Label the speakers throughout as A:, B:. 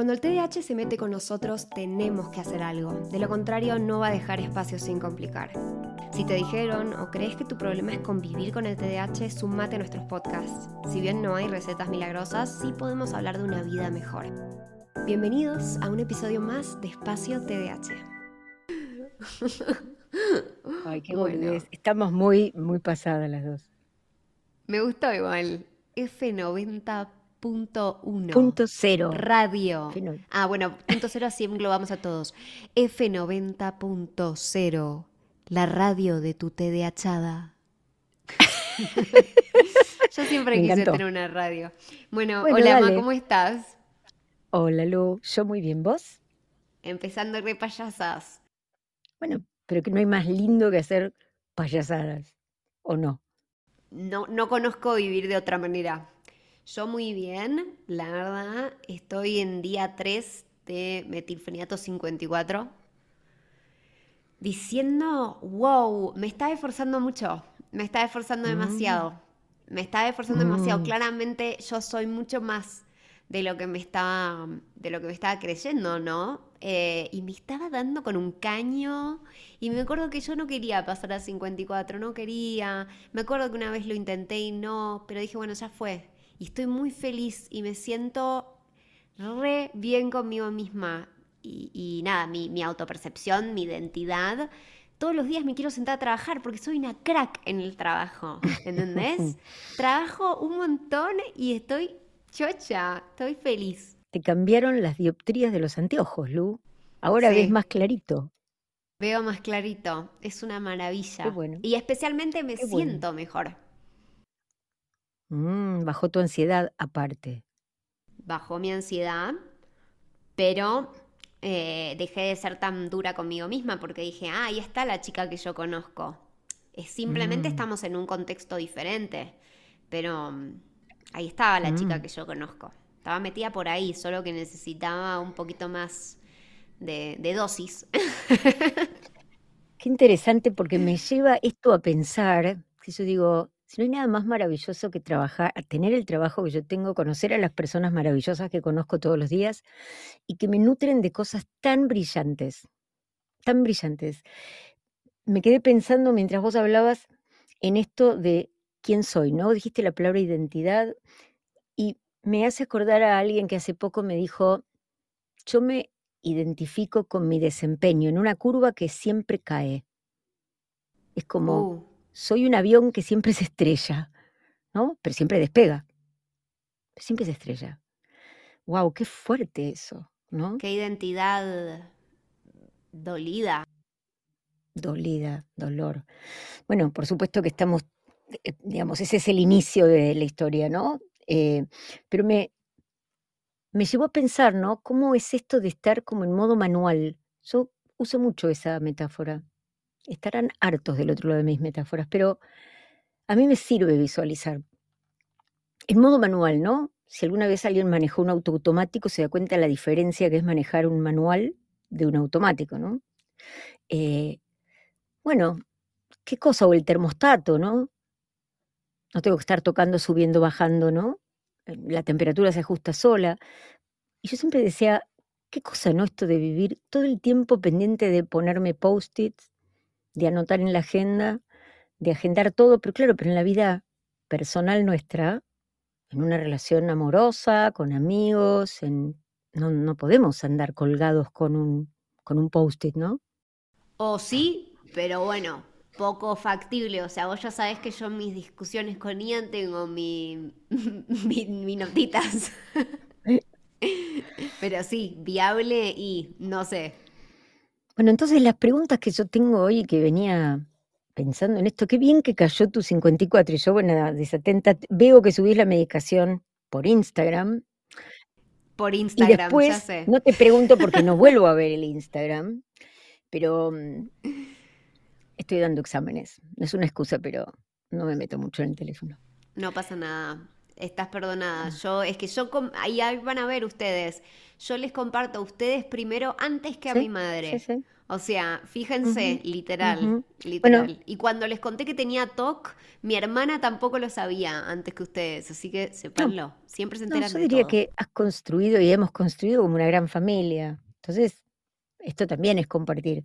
A: Cuando el TDAH se mete con nosotros, tenemos que hacer algo. De lo contrario, no va a dejar espacio sin complicar. Si te dijeron o crees que tu problema es convivir con el TDAH, sumate a nuestros podcasts. Si bien no hay recetas milagrosas, sí podemos hablar de una vida mejor. Bienvenidos a un episodio más de Espacio TDAH.
B: Ay, qué bueno. Estamos muy, muy pasadas las dos.
A: Me gustó igual. F90 Punto uno.
B: Punto cero.
A: Radio. Ah, bueno, punto cero así englobamos a todos. F90.0. La radio de tu TDAchada. Yo siempre quise tener una radio. Bueno, hola, Ma, ¿cómo estás?
B: Hola, Lu. Yo muy bien, ¿vos?
A: Empezando de payasas.
B: Bueno, pero que no hay más lindo que hacer payasadas, ¿o no?
A: No, no conozco vivir de otra manera. Yo muy bien, la verdad, estoy en día 3 de metilfeniato 54. Diciendo, wow, me está esforzando mucho, me está esforzando mm. demasiado, me está esforzando demasiado. Mm. Claramente yo soy mucho más de lo que me estaba, de lo que me estaba creyendo, ¿no? Eh, y me estaba dando con un caño. Y me acuerdo que yo no quería pasar a 54, no quería. Me acuerdo que una vez lo intenté y no, pero dije, bueno, ya fue y estoy muy feliz y me siento re bien conmigo misma. Y, nada, mi, autopercepción, mi identidad. Todos los días me quiero sentar a trabajar porque soy una crack en el trabajo, ¿entendés? Trabajo un montón y estoy chocha, estoy feliz.
B: Te cambiaron las dioptrías de los anteojos, Lu. Ahora ves más clarito.
A: Veo más clarito, es una maravilla. Y especialmente me siento mejor.
B: Mm, bajó tu ansiedad aparte.
A: Bajó mi ansiedad, pero eh, dejé de ser tan dura conmigo misma porque dije, ah, ahí está la chica que yo conozco. Es, simplemente mm. estamos en un contexto diferente, pero mm, ahí estaba la chica que yo conozco. Estaba metida por ahí, solo que necesitaba un poquito más de, de dosis.
B: Qué interesante porque me lleva esto a pensar, que yo digo, si no hay nada más maravilloso que trabajar, tener el trabajo que yo tengo, conocer a las personas maravillosas que conozco todos los días y que me nutren de cosas tan brillantes, tan brillantes. Me quedé pensando mientras vos hablabas en esto de quién soy, ¿no? Dijiste la palabra identidad y me hace acordar a alguien que hace poco me dijo, yo me identifico con mi desempeño en una curva que siempre cae. Es como, uh soy un avión que siempre se estrella, ¿no? Pero siempre despega. Siempre se estrella. ¡Wow! ¡Qué fuerte eso! ¿no?
A: ¡Qué identidad dolida!
B: Dolida, dolor. Bueno, por supuesto que estamos, eh, digamos, ese es el inicio de la historia, ¿no? Eh, pero me, me llevó a pensar, ¿no? ¿Cómo es esto de estar como en modo manual? Yo uso mucho esa metáfora estarán hartos del otro lado de mis metáforas, pero a mí me sirve visualizar. En modo manual, ¿no? Si alguna vez alguien manejó un auto automático, se da cuenta de la diferencia que es manejar un manual de un automático, ¿no? Eh, bueno, ¿qué cosa? O el termostato, ¿no? No tengo que estar tocando, subiendo, bajando, ¿no? Eh, la temperatura se ajusta sola. Y yo siempre decía, ¿qué cosa, no? Esto de vivir todo el tiempo pendiente de ponerme post-its, de anotar en la agenda, de agendar todo, pero claro, pero en la vida personal nuestra, en una relación amorosa, con amigos, en, no, no podemos andar colgados con un, con un post-it, ¿no?
A: O sí, pero bueno, poco factible. O sea, vos ya sabés que yo en mis discusiones con Ian tengo mi, mi, notitas. pero sí, viable y no sé,
B: bueno, entonces las preguntas que yo tengo hoy, que venía pensando en esto, qué bien que cayó tu 54 y yo, bueno, desatenta, veo que subís la medicación por Instagram.
A: Por Instagram,
B: y después, No te pregunto porque no vuelvo a ver el Instagram, pero mm, estoy dando exámenes. No es una excusa, pero no me meto mucho en el teléfono.
A: No pasa nada. Estás perdonada. Mm. Yo, es que yo, ahí van a ver ustedes. Yo les comparto a ustedes primero antes que a mi madre. O sea, fíjense, literal, literal. y cuando les conté que tenía TOC, mi hermana tampoco lo sabía antes que ustedes, así que sepanlo, siempre se enteran
B: no, yo diría que has construido y hemos construido como una gran familia. Entonces, esto también es compartir.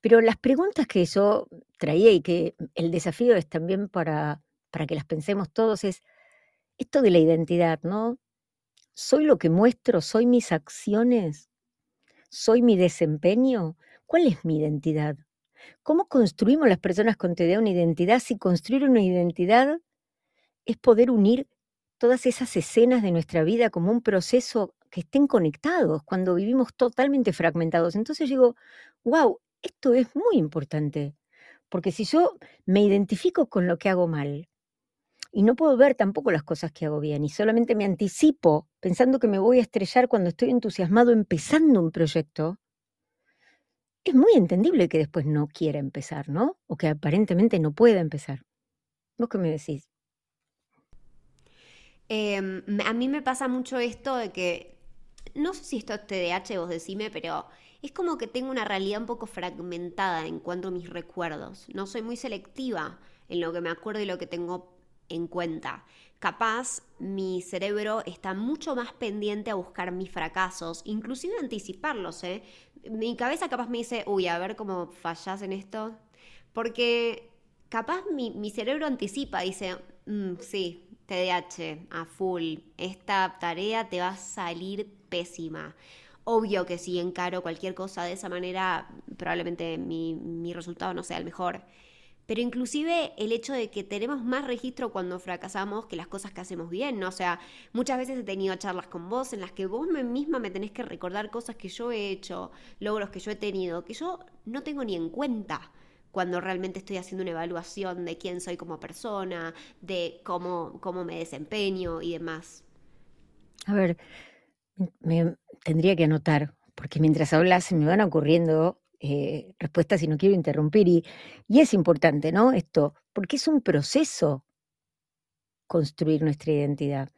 B: Pero las preguntas que yo traía y que el desafío es también para, para que las pensemos todos es esto de la identidad, ¿no? ¿Soy lo que muestro? ¿Soy mis acciones? ¿Soy mi desempeño? ¿Cuál es mi identidad? ¿Cómo construimos las personas con TDA una identidad? Si construir una identidad es poder unir todas esas escenas de nuestra vida como un proceso que estén conectados cuando vivimos totalmente fragmentados. Entonces digo, wow, esto es muy importante, porque si yo me identifico con lo que hago mal y no puedo ver tampoco las cosas que hago bien y solamente me anticipo pensando que me voy a estrellar cuando estoy entusiasmado empezando un proyecto, es muy entendible que después no quiera empezar, ¿no? O que aparentemente no pueda empezar. ¿Vos qué me decís?
A: Em, a mí me pasa mucho esto de que, no sé si esto es TDAH, vos decime, pero es como que tengo una realidad un poco fragmentada en cuanto a mis recuerdos. No soy muy selectiva en lo que me acuerdo y lo que tengo en cuenta. Capaz mi cerebro está mucho más pendiente a buscar mis fracasos, inclusive anticiparlos, ¿eh? Mi cabeza capaz me dice, uy, a ver cómo fallas en esto. Porque capaz mi, cerebro anticipa, dice, mm, sí, TDAH, a full, esta tarea te va a salir pésima. Obvio que si encaro cualquier cosa de esa manera, probablemente mi, mi resultado no sea el mejor. Pero inclusive el hecho de que tenemos más registro cuando fracasamos que las cosas que hacemos bien, ¿no? O sea, muchas veces he tenido charlas con vos en las que vos misma me tenés que recordar cosas que yo he hecho, logros que yo he tenido, que yo no tengo ni en cuenta cuando realmente estoy haciendo una evaluación de quién soy como persona, de cómo, cómo me desempeño y demás.
B: A ver, me tendría que anotar, porque mientras hablas se me van ocurriendo eh, respuestas y no quiero interrumpir. Y, y es importante, ¿no? Esto, porque es un proceso construir nuestra identidad.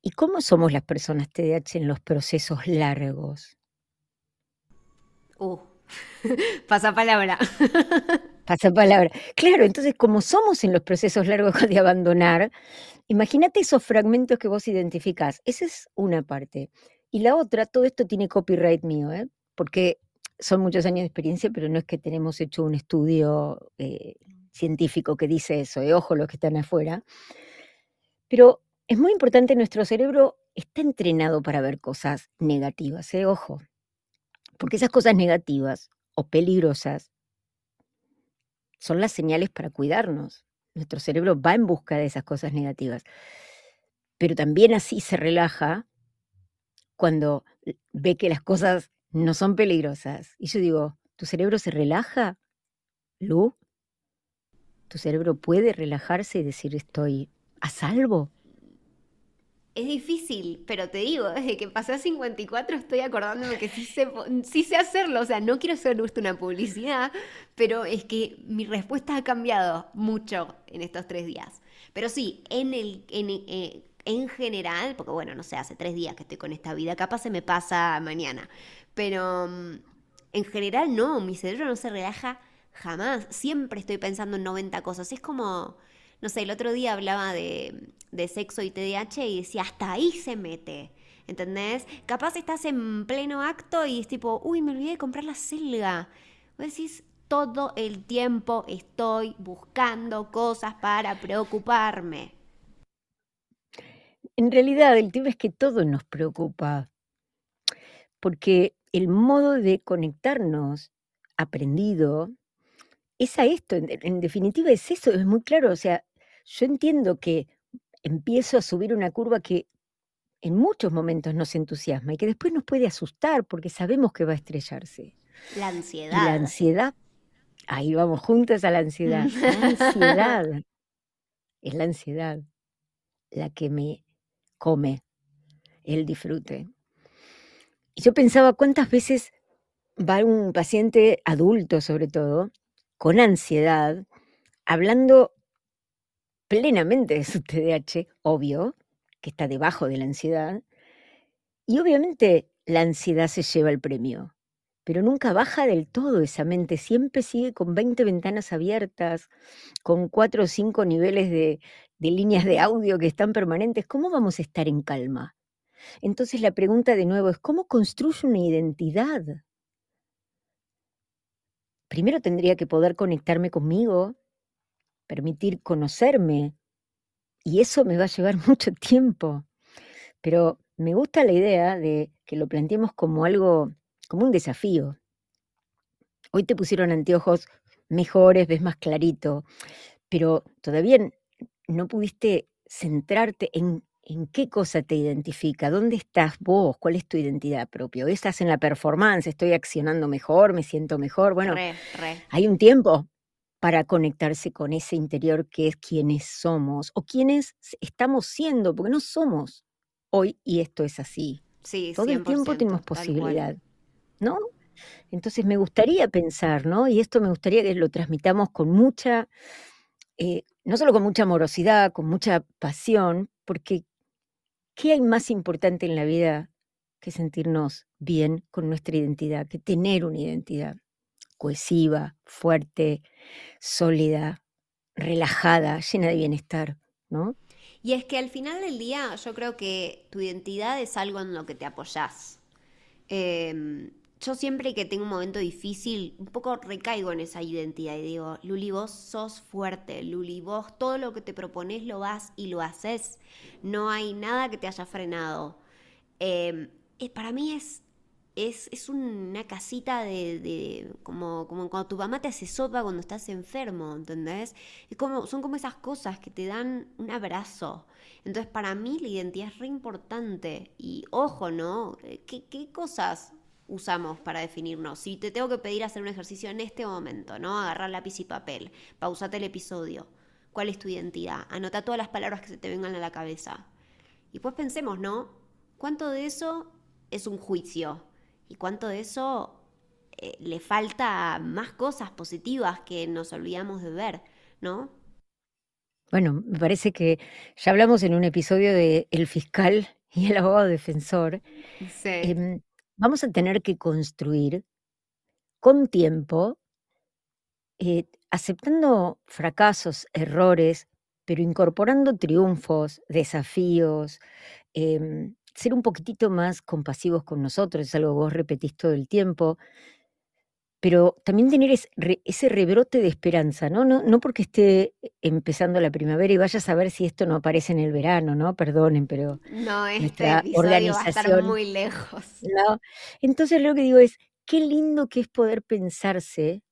B: ¿Y cómo somos las personas TDAH en los procesos largos?
A: Uh, pasa palabra.
B: pasa palabra. Claro, entonces como somos en los procesos largos de abandonar, imagínate esos fragmentos que vos identificás. Esa es una parte. Y la otra, todo esto tiene copyright mío, ¿eh? porque son muchos años de experiencia, pero no es que tenemos hecho un estudio eh, científico que dice eso, de ojo los que están afuera. Pero es muy importante, nuestro cerebro está entrenado para ver cosas negativas, ¿eh? ojo, porque esas cosas negativas o peligrosas son las señales para cuidarnos. Nuestro cerebro va en busca de esas cosas negativas, pero también así se relaja cuando ve que las cosas no son peligrosas. Y yo digo, ¿tu cerebro se relaja, Lu? ¿Tu cerebro puede relajarse y decir estoy a salvo?
A: Es difícil, pero te digo, desde que pasé a 54 estoy acordándome que sí sé, hacerlo. O sea, no quiero ser una publicidad, pero es que mi respuesta ha cambiado mucho en estos tres días. Pero sí, en el, en, eh, en general, porque bueno, no sé, hace tres días que estoy con esta vida, capaz se me pasa mañana. Pero mm, en general no, mi cerebro no se relaja jamás. Siempre estoy pensando en 90 cosas. Es como, no sé, el otro día hablaba de, sexo y TDAH y decía, hasta ahí se mete. ¿Entendés? Capaz estás en pleno acto y es tipo, uy, me olvidé de comprar la selga. Vos decís, todo el tiempo estoy buscando cosas para preocuparme.
B: En realidad, el tema es que todo nos preocupa, porque el modo de conectarnos aprendido es a esto, en, definitiva es eso, es muy claro, o sea, yo entiendo que empiezo a subir una curva que en muchos momentos nos entusiasma y que después nos puede asustar porque sabemos que va a estrellarse.
A: La ansiedad.
B: la ansiedad, ahí vamos juntos a la ansiedad. La ansiedad es la ansiedad la que me come el disfrute. Y yo pensaba cuántas veces va un paciente adulto, sobre todo, con ansiedad, hablando plenamente de su TDAH, obvio, que está debajo de la ansiedad, y obviamente la ansiedad se lleva el premio. pero nunca baja del todo esa mente, siempre sigue con 20 ventanas abiertas, con cuatro o cinco niveles de, de líneas de audio que están permanentes. ¿Cómo vamos a estar en calma? Entonces la pregunta de nuevo es, ¿cómo construyo una identidad? Primero tendría que poder conectarme conmigo, permitir conocerme, y eso me va a llevar mucho tiempo. Pero me gusta la idea de que lo planteemos como algo, como un desafío. Hoy te pusieron anteojos mejores, ves más clarito, pero todavía no pudiste centrarte en, en qué cosa te identifica, dónde estás vos, cuál es tu identidad propia. Hoy estás en la performance, estoy accionando mejor, me siento mejor. Bueno, hay un tiempo para conectarse con ese interior que es quienes somos o quienes estamos siendo, porque no somos hoy y esto es así.
A: Sí,
B: Todo el tiempo tenemos posibilidad, ¿no? Entonces me gustaría pensar, ¿no? Y esto me gustaría que lo transmitamos con mucha, eh, no solo con mucha amorosidad, con mucha pasión, porque ¿qué hay más importante en la vida que sentirnos bien con nuestra identidad, que tener una identidad? cohesiva, fuerte, sólida, relajada, llena de bienestar, ¿no?
A: Y es que al final del día yo creo que tu identidad es algo en lo que te apoyás. Em, yo siempre que tengo un momento difícil, un poco recaigo en esa identidad y digo, Luli, vos sos fuerte, Luli, vos todo lo que te propones lo vas y lo haces. No hay nada que te haya frenado. Eh, para mí es es, una casita de, como, como cuando tu mamá te hace sopa cuando estás enfermo, ¿entendés? Es como, son como esas cosas que te dan un abrazo. Entonces, para mí la identidad es re importante. Y ojo, ¿no? ¿Qué, qué cosas usamos para definirnos? Si te tengo que pedir hacer un ejercicio en este momento, ¿no? Agarrar lápiz y papel, pausate el episodio. ¿Cuál es tu identidad? Anota todas las palabras que se te vengan a la cabeza. Y pues pensemos, ¿no? ¿Cuánto de eso es un juicio? y cuánto de eso eh, le falta más cosas positivas que nos olvidamos de ver, ¿no?
B: Bueno, me parece que ya hablamos en un episodio de El fiscal y el abogado defensor.
A: Sí.
B: Em, vamos a tener que construir con tiempo, eh, aceptando fracasos, errores, pero incorporando triunfos, desafíos, em, ser un poquitito más compasivos con nosotros, es algo que vos repetís todo el tiempo, pero también tener ese rebrote de esperanza, ¿no? ¿no? No porque esté empezando la primavera y vaya a saber si esto no aparece en el verano, ¿no? Perdonen, pero
A: no, este organización va a estar muy lejos.
B: ¿no? Entonces lo que digo es, qué lindo que es poder pensarse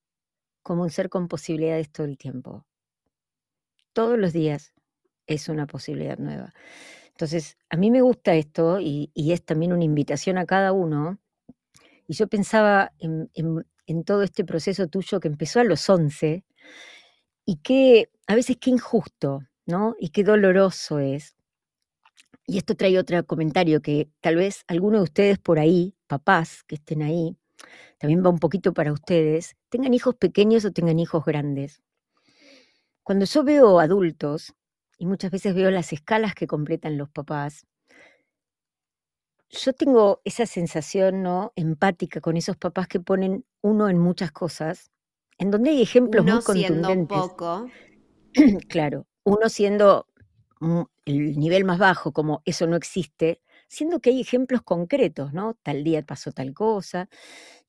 B: como un ser con posibilidades todo el tiempo. Todos los días es una posibilidad nueva. Entonces, a mí me gusta esto y, es también una invitación a cada uno. Y yo pensaba en, todo este proceso tuyo que empezó a los 11 y que a veces qué injusto, ¿no? Y qué doloroso es. Y esto trae otro comentario que tal vez alguno de ustedes por ahí, papás que estén ahí, también va un poquito para ustedes, tengan hijos pequeños o tengan hijos grandes. Cuando yo veo adultos y muchas veces veo las escalas que completan los papás, yo tengo esa sensación ¿no? empática con esos papás que ponen uno en muchas cosas, en donde hay ejemplos muy contundentes.
A: poco.
B: claro, uno siendo el nivel más bajo, como eso no existe, siendo que hay ejemplos concretos, ¿no? Tal día pasó tal cosa.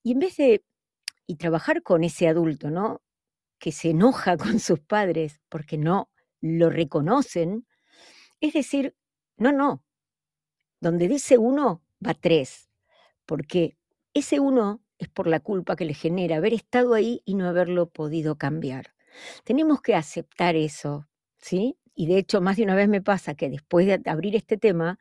B: Y en vez de y trabajar con ese adulto, ¿no? Que se enoja con sus padres porque no lo reconocen, es decir, no, no, donde dice uno va tres, porque ese uno es por la culpa que le genera haber estado ahí y no haberlo podido cambiar. Tenemos que aceptar eso, ¿sí? Y de hecho, más de una vez me pasa que después de abrir este tema,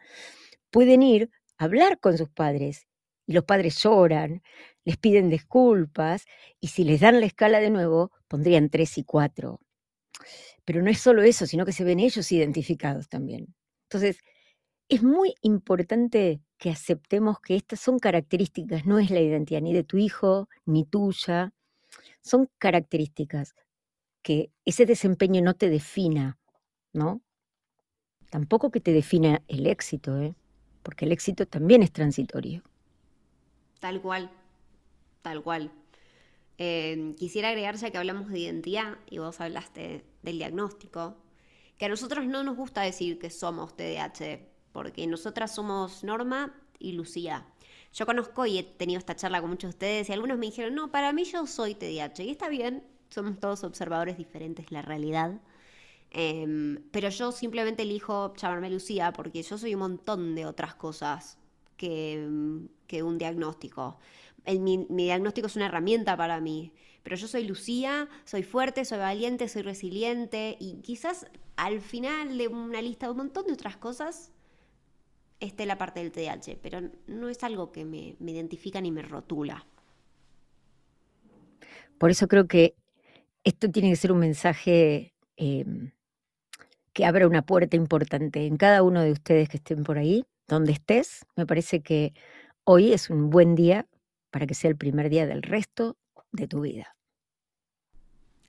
B: pueden ir a hablar con sus padres y los padres lloran, les piden disculpas y si les dan la escala de nuevo, pondrían tres y cuatro. Pero no es solo eso, sino que se ven ellos identificados también. Entonces, es muy importante que aceptemos que estas son características, no es la identidad ni de tu hijo ni tuya, son características que ese desempeño no te defina, ¿no? Tampoco que te defina el éxito, ¿eh? porque el éxito también es transitorio.
A: Tal cual, tal cual. Eh, quisiera agregar, ya que hablamos de identidad y vos hablaste del diagnóstico, que a nosotros no nos gusta decir que somos TDAH, porque nosotras somos Norma y Lucía. Yo conozco y he tenido esta charla con muchos de ustedes y algunos me dijeron, no, para mí yo soy TDAH. Y está bien, somos todos observadores diferentes, la realidad. Em, pero yo simplemente elijo llamarme Lucía porque yo soy un montón de otras cosas que, que un diagnóstico. mi, mi, diagnóstico es una herramienta para mí, pero yo soy Lucía, soy fuerte, soy valiente, soy resiliente y quizás al final de una lista de un montón de otras cosas esté la parte del TDAH, pero no es algo que me, me identifica ni me rotula.
B: Por eso creo que esto tiene que ser un mensaje eh, que abra una puerta importante en cada uno de ustedes que estén por ahí, donde estés. Me parece que hoy es un buen día para que sea el primer día del resto de tu vida.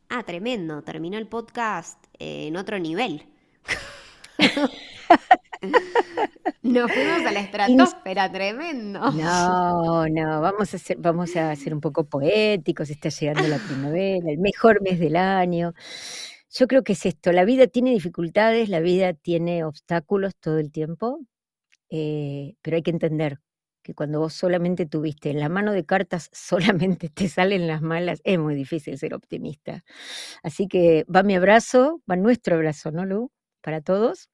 A: Ah, tremendo. Terminó el podcast eh, en otro nivel. Nos fuimos a la estratosfera, tremendo.
B: No, no, vamos a ser, vamos a ser un poco poéticos, está llegando la primavera, el mejor mes del año. Yo creo que es esto, la vida tiene dificultades, la vida tiene obstáculos todo el tiempo, eh, pero hay que entender que cuando vos solamente tuviste en la mano de cartas, solamente te salen las malas, es muy difícil ser optimista. Así que va mi abrazo, va nuestro abrazo, ¿no, Lu? Para todos.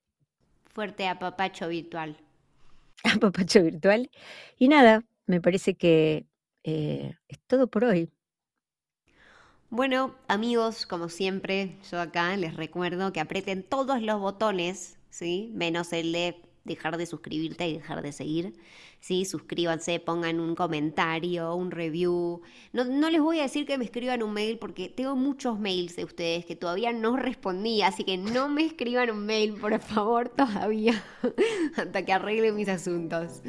A: Fuerte apapacho virtual.
B: Apapacho virtual. Y nada, me parece que eh, es todo por hoy.
A: Bueno, amigos, como siempre, yo acá les recuerdo que aprieten todos los botones, ¿sí? Menos el de dejar de suscribirte y dejar de seguir. ¿sí? Suscríbanse, pongan un comentario, un review. No, no, les voy a decir que me escriban un mail porque tengo muchos mails de ustedes que todavía no respondí, así que no me escriban un mail, por favor, todavía, hasta que arregle mis asuntos.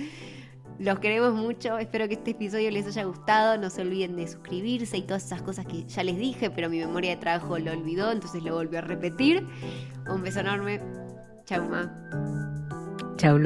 A: Los queremos mucho, espero que este episodio les haya gustado, no se olviden de suscribirse y todas esas cosas que ya les dije, pero mi memoria de trabajo lo olvidó, entonces lo volví a repetir. Un beso enorme. Chau, ma.
B: Chao,